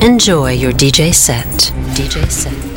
Enjoy your DJ set. DJ set.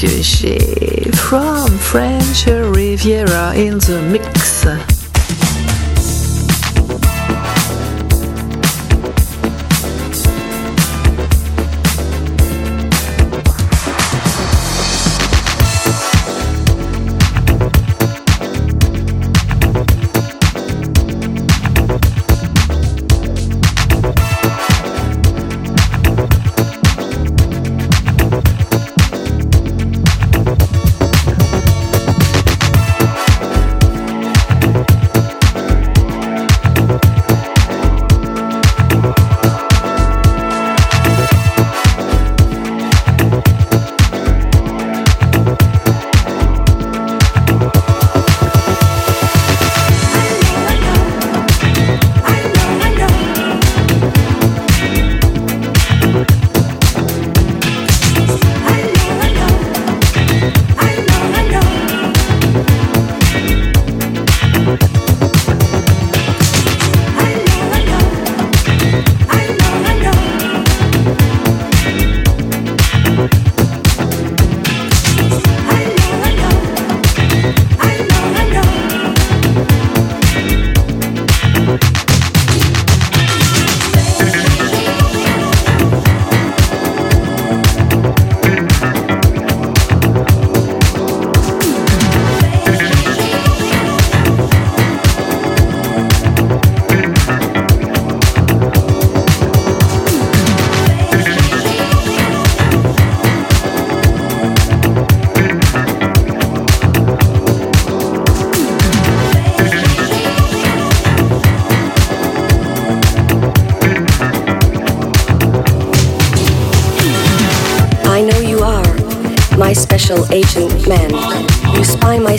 G from French Riviera in the mix.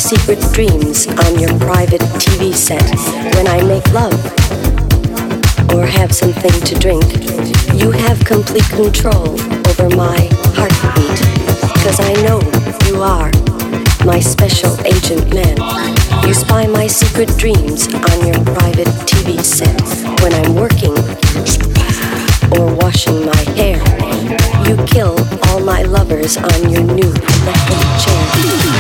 Secret dreams on your private TV set. When I make love or have something to drink, you have complete control over my heartbeat. Cause I know you are my special agent man. You spy my secret dreams on your private TV set. When I'm working or washing my hair, you kill all my lovers on your new electric chair.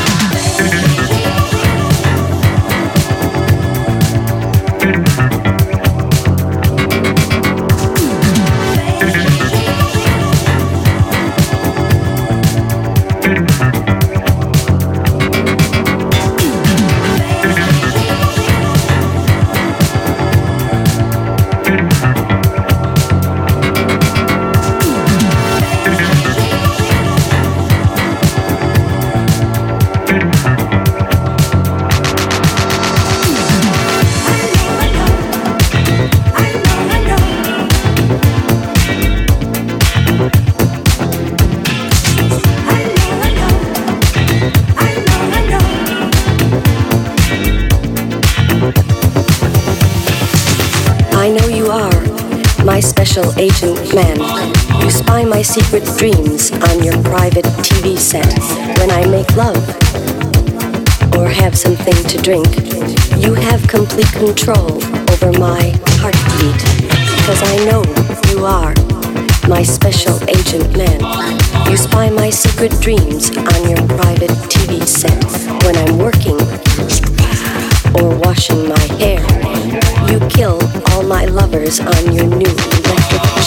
Agent man. You spy my secret dreams on your private TV set. When I make love or have something to drink, you have complete control over my heartbeat. Cause I know you are my special agent man. You spy my secret dreams on your private TV set. When I'm working or washing my hair, you kill all my lovers on your new electric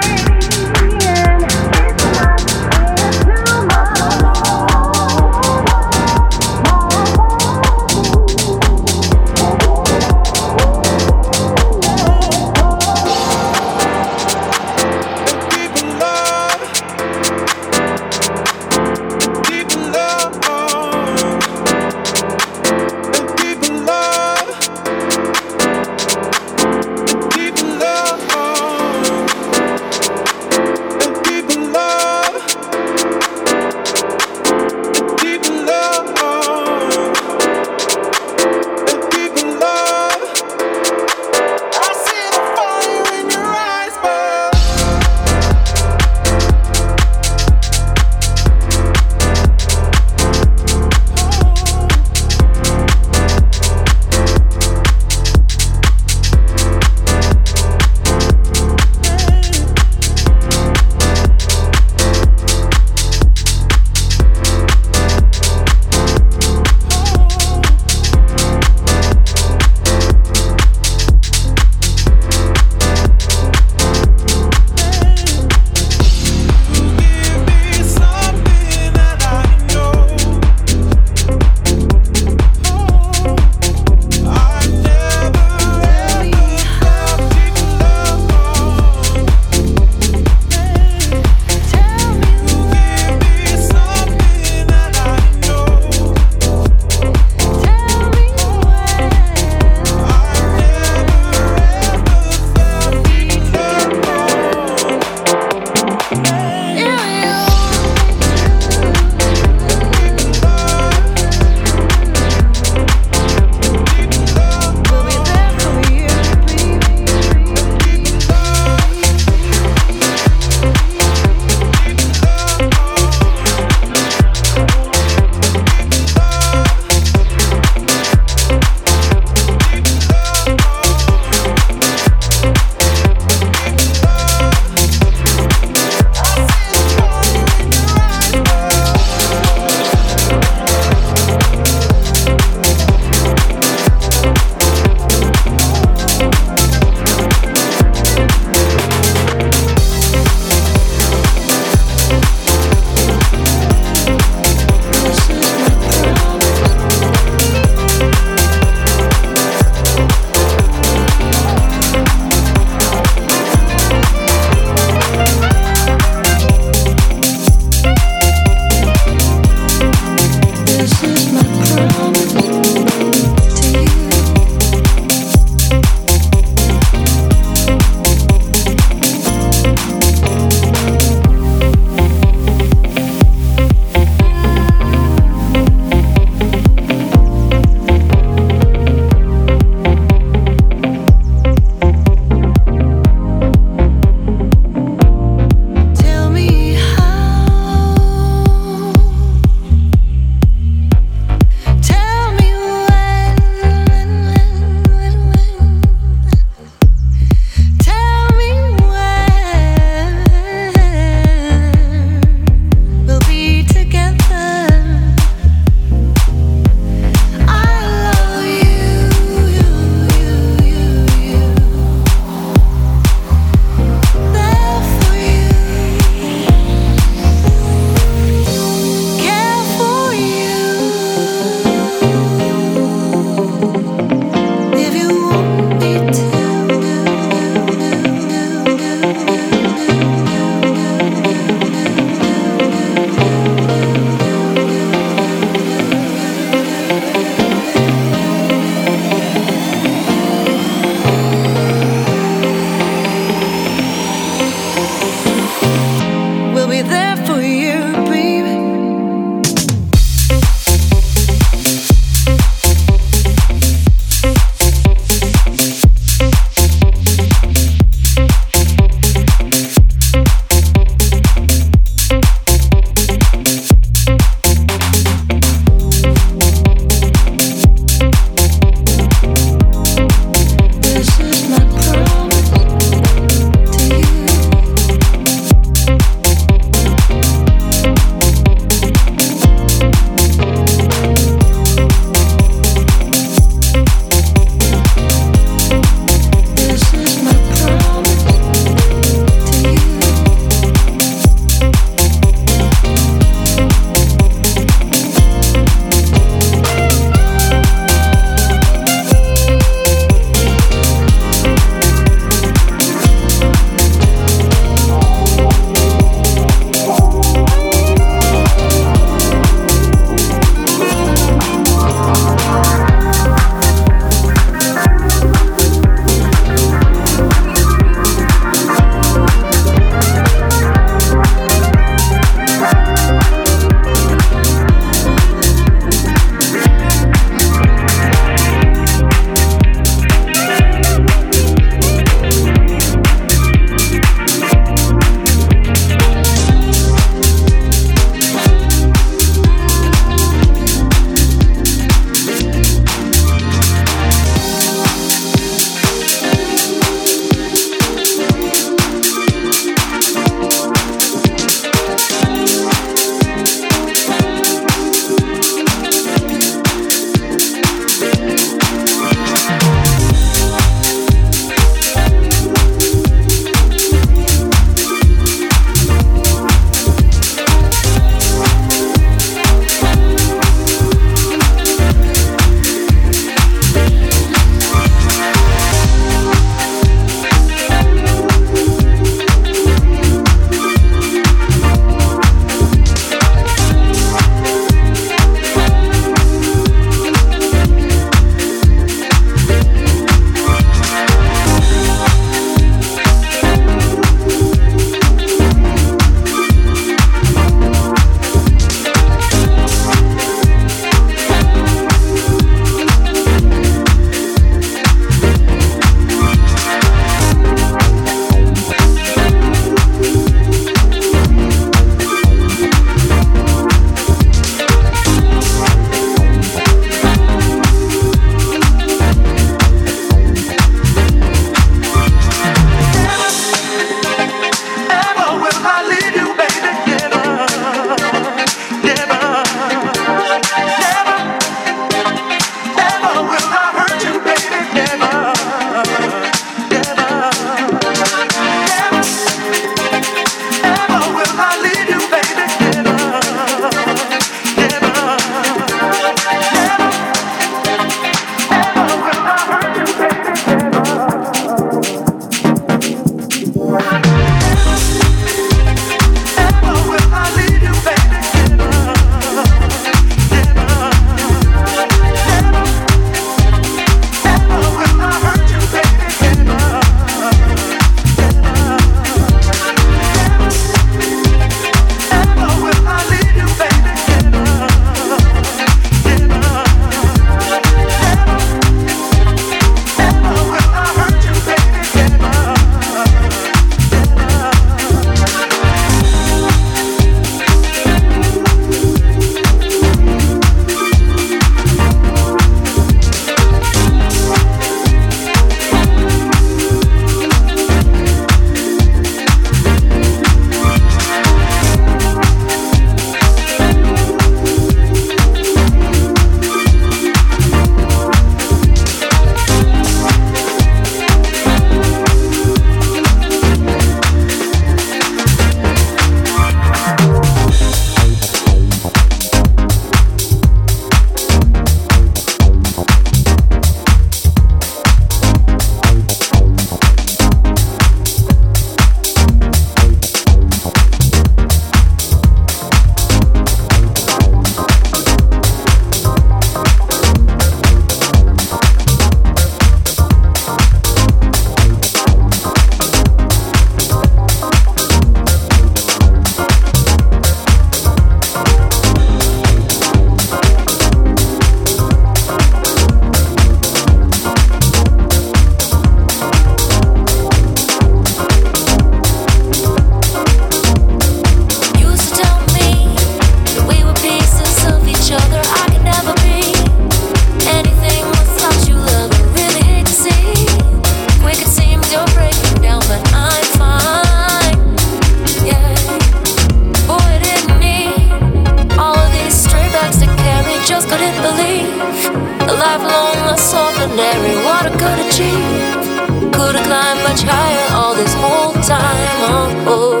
Stop me from falling.